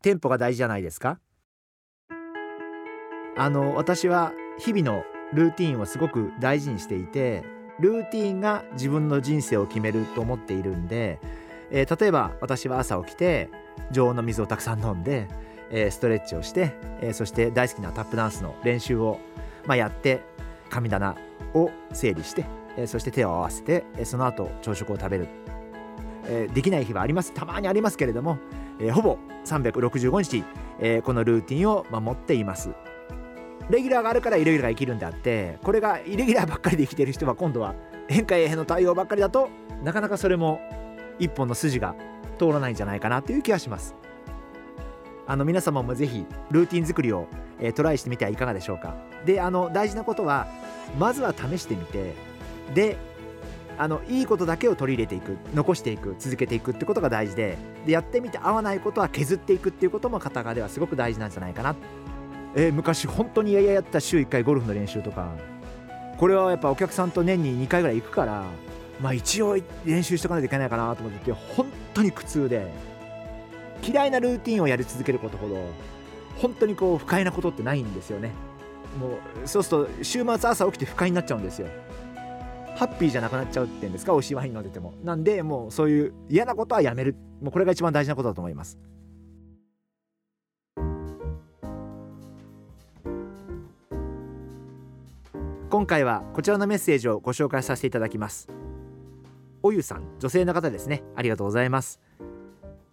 テンポが大事じゃないですか？あの私は日々のルーティンをすごく大事にしていてルーティンが自分の人生を決めると思っているんで、えー、例えば私は朝起きて常温の水をたくさん飲んで、えー、ストレッチをして、えー、そして大好きなタップダンスの練習を、まあ、やって神棚を整理して、え、そして手を合わせて、え、その後朝食を食べる、え、できない日はあります。たまにありますけれども、えー、ほぼ365日、えー、このルーティンを守っています。レギュラーがあるからイレギュラーが生きるんであってこれがイレギュラーばっかりで生きてる人は今度は変化への対応ばっかりだとなかなかそれも一本の筋が通らないんじゃないかなという気がします。あの皆様もぜひルーティン作りを、えー、トライしてみてはいかがでしょうか。であの大事なことはまずは試してみてであのいいことだけを取り入れていく残していく続けていくってことが大事ででやってみて合わないことは削っていくっていうことも片側ではすごく大事なんじゃないかな。えー、昔本当にやややった週1回ゴルフの練習とか。これはやっぱお客さんと年に2回ぐらい行くからまあ一応練習しとかないといけないかなと思ってて本当に苦痛で嫌いなルーティンをやり続けることほど本当にこう不快なことってないんですよね。もうそうすると週末朝起きて不快になっちゃうんですよ。ハッピーじゃなくなっちゃうっていうんですか？美味しいワイン飲んでても。なんでもうそういう嫌なことはやめる。もうこれが一番大事なことだと思います。今回はこちらのメッセージをご紹介させていただきます。おゆさん女性の方ですね。ありがとうございます。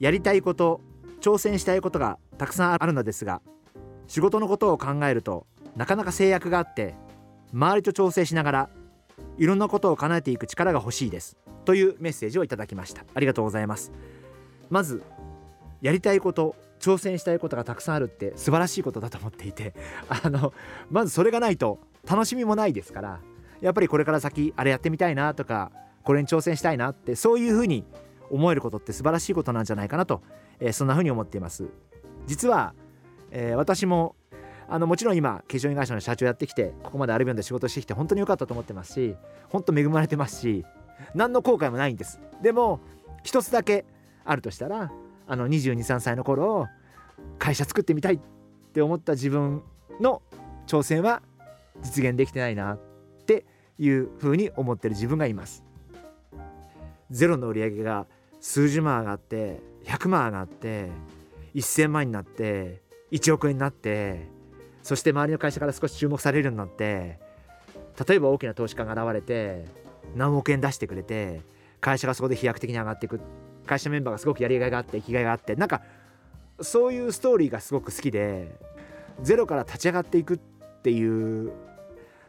やりたいこと挑戦したいことがたくさんあるのですが仕事のことを考えるとなかなか制約があって周りと調整しながらいろんなことを叶えていく力が欲しいです。というメッセージをいただきました。ありがとうございます。まずやりたいこと挑戦したいことがたくさんあるって素晴らしいことだと思っていて あのまずそれがないと楽しみもないですからやっぱりこれから先あれやってみたいなとかこれに挑戦したいなってそういうふうに思えることって素晴らしいことなんじゃないかなと、えー、そんなふうに思っています。実は、えー、私もあのもちろん今化粧品会社の社長やってきてここまでアルビオンで仕事してきて本当に良かったと思ってますし本当恵まれてますし何の後悔もないんです。でも一つだけあるとしたらあの223歳の頃会社作ってみたいって思った自分の挑戦は実現できてないなっていうふうに思ってる自分がいます。ゼロの売り上げが数十万上がって100万上がって1000万になって1億円になってそして周りの会社から少し注目されるようになって例えば大きな投資家が現れて何億円出してくれて会社がそこで飛躍的に上がっていく会社メンバーがすごくやりがいがあって生きがいがあってなんかそういうストーリーがすごく好きでゼロから立ち上がっていくっていう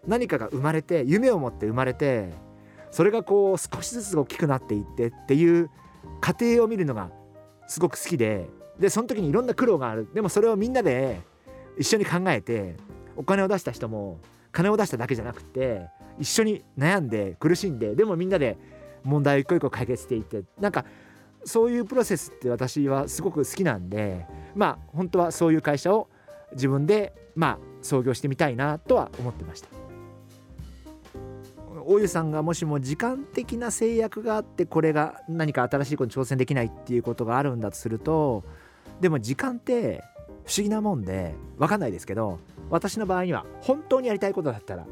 何かが生まれて夢を持って生まれてそれがこう少しずつ大きくなっていってっていう過程を見るのがすごく好きででその時にいろんな苦労がある。でもそれをみんなで一緒に考えてお金を出した人も金を出しただけじゃなくて一緒に悩んで苦しんででもみんなで問題を一個一個解決していってなんかそういうプロセスって私はすごく好きなんでまあ本当はそういう会社を自分でまあ創業してみたいなとは思ってました。大湯さんがもしも時間的な制約があってこれが何か新しいことに挑戦できないっていうことがあるんだとするとでも時間って不思議なもんで分かんないですけど私の場合には本当にやりたいことだったら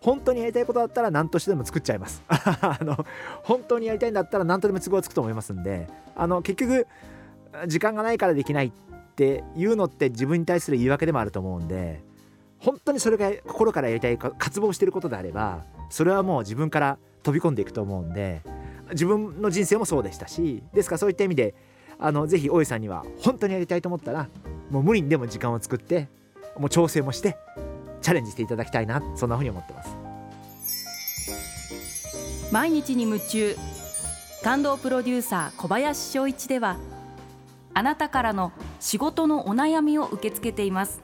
本当にやりたいことだったら何としてでも作っちゃいます。あの本当にやりたいんだったら何とでも都合つくと思いますんであの結局時間がないからできないっていうのって自分に対する言い訳でもあると思うんで本当にそれが心からやりたい渇望してることであればそれはもう自分から飛び込んでいくと思うんで自分の人生もそうでしたしですからそういった意味であのぜひ大井さんには本当にやりたいと思ったらもう無理にでも時間を作ってもう調整もしてチャレンジしていただきたいなそんなふうに思ってます。毎日に夢中。感動プロデューサー小林翔一ではあなたからの仕事のお悩みを受け付けています。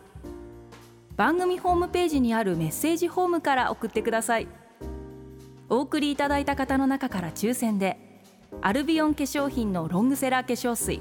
番組ホームページにあるメッセージホームから送ってください。お送りいただいた方の中から抽選でアルビオン化粧品のロングセラー化粧水。